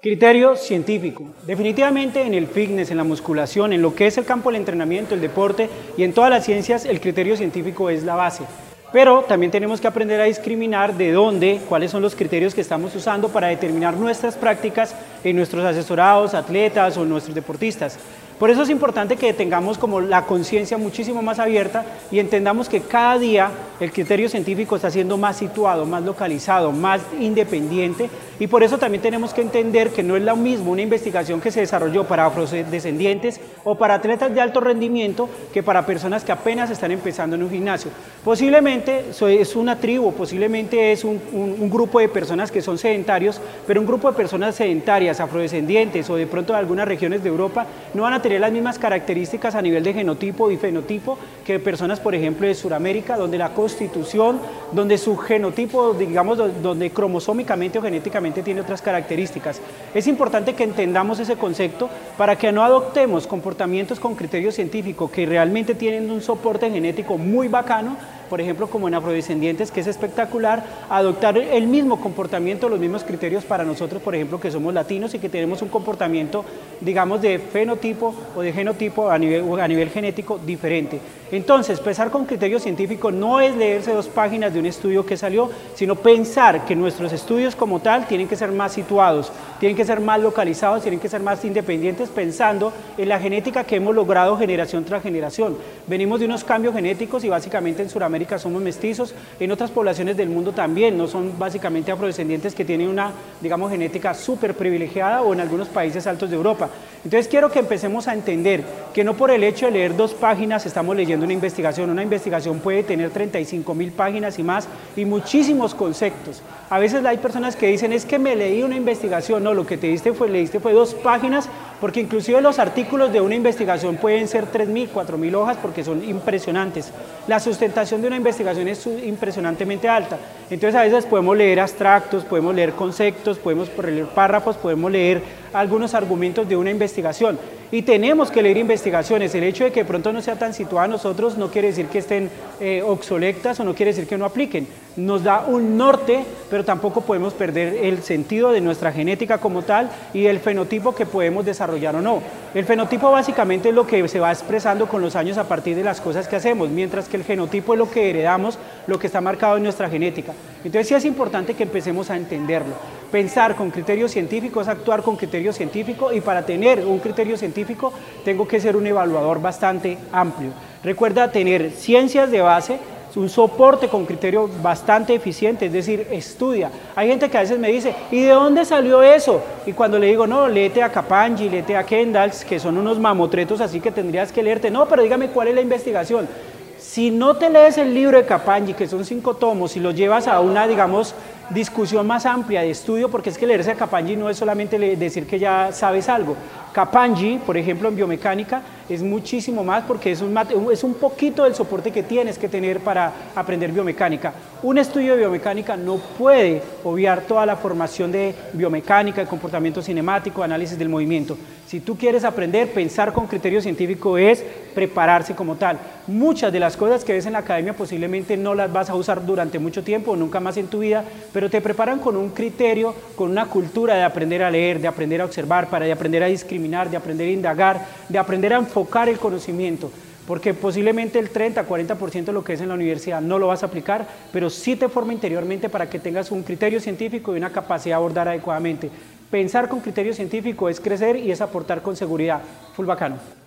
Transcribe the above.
Criterio científico. Definitivamente en el fitness, en la musculación, en lo que es el campo del entrenamiento, el deporte y en todas las ciencias, el criterio científico es la base. Pero también tenemos que aprender a discriminar de dónde, cuáles son los criterios que estamos usando para determinar nuestras prácticas en nuestros asesorados, atletas o nuestros deportistas. Por eso es importante que tengamos como la conciencia muchísimo más abierta y entendamos que cada día el criterio científico está siendo más situado, más localizado, más independiente y por eso también tenemos que entender que no es lo mismo una investigación que se desarrolló para afrodescendientes o para atletas de alto rendimiento que para personas que apenas están empezando en un gimnasio. Posiblemente es una tribu, posiblemente es un, grupo de personas que son sedentarios, pero un grupo de personas sedentarias, afrodescendientes o de pronto de algunas regiones de Europa no van a tener las mismas características a nivel de genotipo y fenotipo que personas, por ejemplo, de Sudamérica, donde la constitución, donde su genotipo, digamos, donde cromosómicamente o genéticamente tiene otras características. Es importante que entendamos ese concepto para que no adoptemos comportamientos con criterio científico que realmente tienen un soporte genético muy bacano, por ejemplo, como en afrodescendientes, que es espectacular, adoptar el mismo comportamiento, los mismos criterios para nosotros, por ejemplo, que somos latinos y que tenemos un comportamiento, digamos, de fenotipo o de genotipo a nivel, a nivel genético diferente. Entonces, pensar con criterio científico no es leerse dos páginas de un estudio que salió, sino pensar que nuestros estudios como tal tienen que ser más situados, tienen que ser más localizados, tienen que ser más independientes, pensando en la genética que hemos logrado generación tras generación. Venimos de unos cambios genéticos y básicamente en Sudamérica somos mestizos, en otras poblaciones del mundo también, no son básicamente afrodescendientes que tienen una, digamos, genética súper privilegiada o en algunos países altos de Europa. Entonces quiero que empecemos a entender que no por el hecho de leer dos páginas estamos leyendo una investigación, una investigación puede tener 35 mil páginas y más y muchísimos conceptos. A veces hay personas que dicen es que me leí una investigación, no, lo que te diste fue, leíste fue dos páginas porque inclusive los artículos de una investigación pueden ser 3.000, 4.000 hojas porque son impresionantes. La sustentación de una investigación es impresionantemente alta. Entonces a veces podemos leer abstractos, podemos leer conceptos, podemos leer párrafos, podemos leer algunos argumentos de una investigación. Y tenemos que leer investigaciones. El hecho de que pronto no sea tan situada a nosotros no quiere decir que estén eh, obsoletas o no quiere decir que no apliquen. Nos da un norte, pero tampoco podemos perder el sentido de nuestra genética como tal y el fenotipo que podemos desarrollar o no. El fenotipo básicamente es lo que se va expresando con los años a partir de las cosas que hacemos, mientras que el genotipo es lo que heredamos, lo que está marcado en nuestra genética. Entonces sí es importante que empecemos a entenderlo. Pensar con criterios científicos, actuar con criterio científico y para tener un criterio científico tengo que ser un evaluador bastante amplio. Recuerda tener ciencias de base, un soporte con criterio bastante eficiente, es decir, estudia. Hay gente que a veces me dice, ¿y de dónde salió eso? Y cuando le digo, no, léete a Capangi, léete a Kendalls, que son unos mamotretos así que tendrías que leerte. No, pero dígame cuál es la investigación. Si no te lees el libro de Capangi, que son cinco tomos, y lo llevas a una, digamos, discusión más amplia de estudio, porque es que leerse a Capangi no es solamente decir que ya sabes algo. Capangi, por ejemplo, en biomecánica, es muchísimo más porque es un, es un poquito del soporte que tienes que tener para aprender biomecánica. Un estudio de biomecánica no puede obviar toda la formación de biomecánica, de comportamiento cinemático, análisis del movimiento. Si tú quieres aprender, pensar con criterio científico es prepararse como tal. Muchas de las cosas que ves en la academia posiblemente no las vas a usar durante mucho tiempo nunca más en tu vida, pero te preparan con un criterio, con una cultura de aprender a leer, de aprender a observar, para de aprender a discriminar, de aprender a indagar, de aprender a enfocar el conocimiento. Porque posiblemente el 30, 40% de lo que es en la universidad no lo vas a aplicar, pero sí te forma interiormente para que tengas un criterio científico y una capacidad de abordar adecuadamente. Pensar con criterio científico es crecer y es aportar con seguridad. Full bacano.